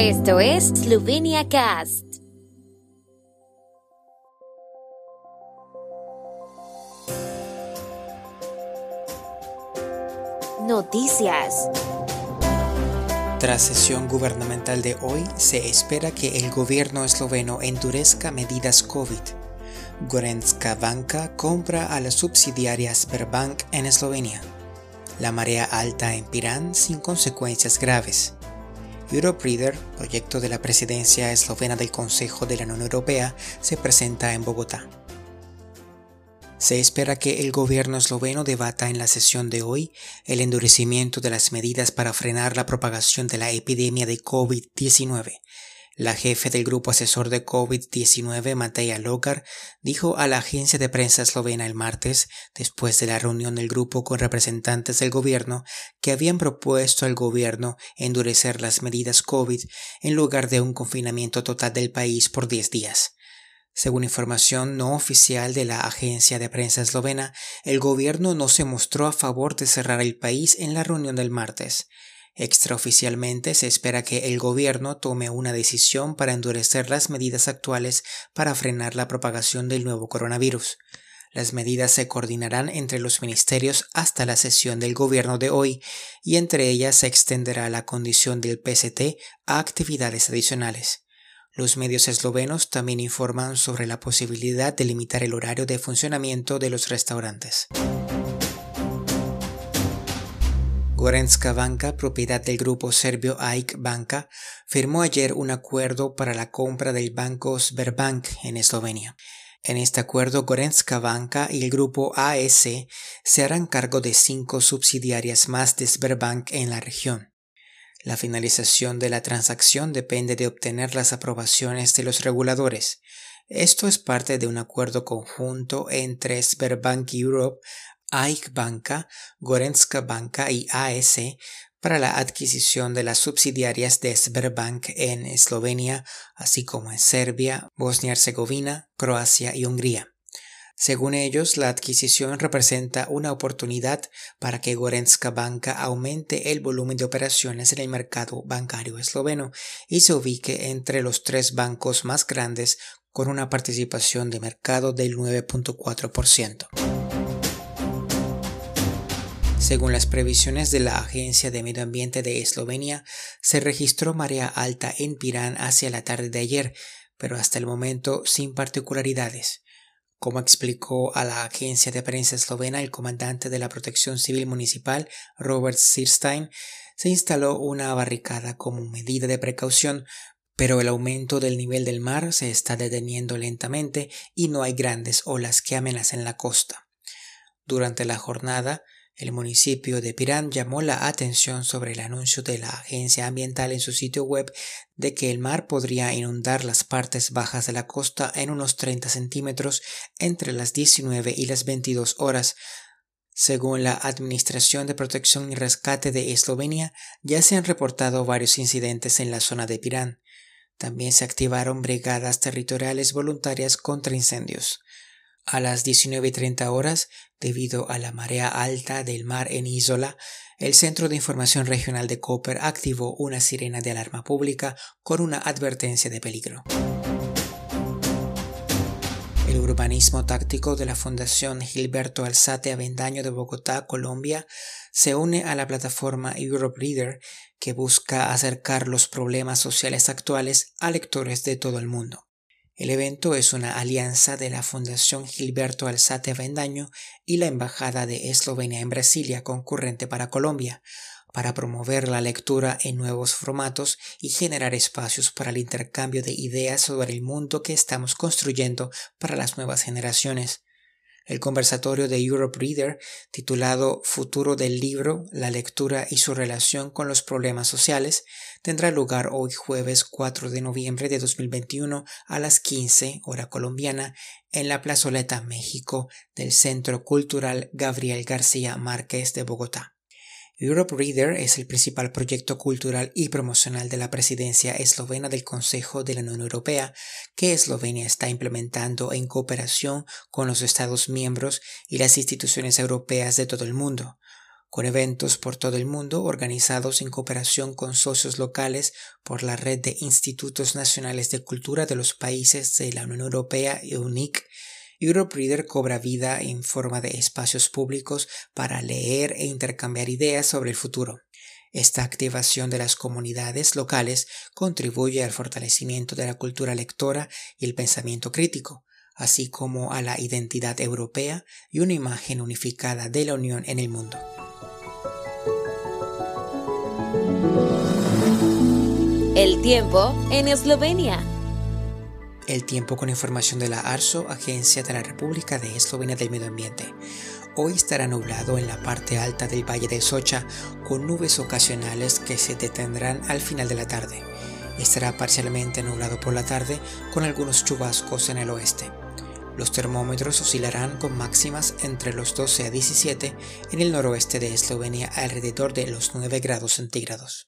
Esto es Slovenia Cast. Noticias. Tras sesión gubernamental de hoy, se espera que el gobierno esloveno endurezca medidas COVID. Gorenska Banka compra a la subsidiaria Sberbank en Eslovenia. La marea alta en Pirán sin consecuencias graves. Europe Reader, proyecto de la presidencia eslovena del Consejo de la Unión Europea, se presenta en Bogotá. Se espera que el gobierno esloveno debata en la sesión de hoy el endurecimiento de las medidas para frenar la propagación de la epidemia de COVID-19. La jefe del grupo asesor de COVID-19, Mateja Logar, dijo a la agencia de prensa eslovena el martes, después de la reunión del grupo con representantes del gobierno, que habían propuesto al gobierno endurecer las medidas COVID en lugar de un confinamiento total del país por 10 días. Según información no oficial de la agencia de prensa eslovena, el gobierno no se mostró a favor de cerrar el país en la reunión del martes. Extraoficialmente se espera que el gobierno tome una decisión para endurecer las medidas actuales para frenar la propagación del nuevo coronavirus. Las medidas se coordinarán entre los ministerios hasta la sesión del gobierno de hoy y entre ellas se extenderá la condición del PST a actividades adicionales. Los medios eslovenos también informan sobre la posibilidad de limitar el horario de funcionamiento de los restaurantes. Gorenska Banka, propiedad del grupo serbio AIK Banka, firmó ayer un acuerdo para la compra del banco Sberbank en Eslovenia. En este acuerdo, Gorenska Banka y el grupo AS se harán cargo de cinco subsidiarias más de Sberbank en la región. La finalización de la transacción depende de obtener las aprobaciones de los reguladores. Esto es parte de un acuerdo conjunto entre Sberbank Europe, AIK Banka, Gorenska Banka y AS para la adquisición de las subsidiarias de Sberbank en Eslovenia, así como en Serbia, Bosnia-Herzegovina, Croacia y Hungría. Según ellos, la adquisición representa una oportunidad para que Gorenska Banka aumente el volumen de operaciones en el mercado bancario esloveno y se ubique entre los tres bancos más grandes con una participación de mercado del 9.4%. Según las previsiones de la Agencia de Medio Ambiente de Eslovenia, se registró marea alta en Pirán hacia la tarde de ayer, pero hasta el momento sin particularidades. Como explicó a la agencia de prensa eslovena el comandante de la Protección Civil Municipal, Robert Sirstein, se instaló una barricada como medida de precaución, pero el aumento del nivel del mar se está deteniendo lentamente y no hay grandes olas que amenacen la costa. Durante la jornada, el municipio de Pirán llamó la atención sobre el anuncio de la agencia ambiental en su sitio web de que el mar podría inundar las partes bajas de la costa en unos 30 centímetros entre las 19 y las 22 horas. Según la Administración de Protección y Rescate de Eslovenia, ya se han reportado varios incidentes en la zona de Pirán. También se activaron brigadas territoriales voluntarias contra incendios. A las 19.30 horas, debido a la marea alta del mar en Isola, el Centro de Información Regional de Koper activó una sirena de alarma pública con una advertencia de peligro. El urbanismo táctico de la Fundación Gilberto Alzate Avendaño de Bogotá, Colombia, se une a la plataforma Europe Reader que busca acercar los problemas sociales actuales a lectores de todo el mundo. El evento es una alianza de la Fundación Gilberto Alzate Avendaño y la Embajada de Eslovenia en Brasilia concurrente para Colombia, para promover la lectura en nuevos formatos y generar espacios para el intercambio de ideas sobre el mundo que estamos construyendo para las nuevas generaciones. El conversatorio de Europe Reader, titulado Futuro del libro, la lectura y su relación con los problemas sociales, tendrá lugar hoy jueves 4 de noviembre de 2021 a las 15 hora colombiana en la Plazoleta México del Centro Cultural Gabriel García Márquez de Bogotá. Europe Reader es el principal proyecto cultural y promocional de la presidencia eslovena del Consejo de la Unión Europea que Eslovenia está implementando en cooperación con los Estados miembros y las instituciones europeas de todo el mundo. con eventos por todo el mundo organizados en cooperación con socios locales por la red de Institutos Nacionales de Cultura de los países de la Unión Europea y UNIC. Europe Reader cobra vida en forma de espacios públicos para leer e intercambiar ideas sobre el futuro. Esta activación de las comunidades locales contribuye al fortalecimiento de la cultura lectora y el pensamiento crítico, así como a la identidad europea y una imagen unificada de la Unión en el mundo. El tiempo en Eslovenia. El tiempo con información de la ARSO, Agencia de la República de Eslovenia del Medio Ambiente. Hoy estará nublado en la parte alta del Valle de Socha con nubes ocasionales que se detendrán al final de la tarde. Estará parcialmente nublado por la tarde con algunos chubascos en el oeste. Los termómetros oscilarán con máximas entre los 12 a 17 en el noroeste de Eslovenia alrededor de los 9 grados centígrados.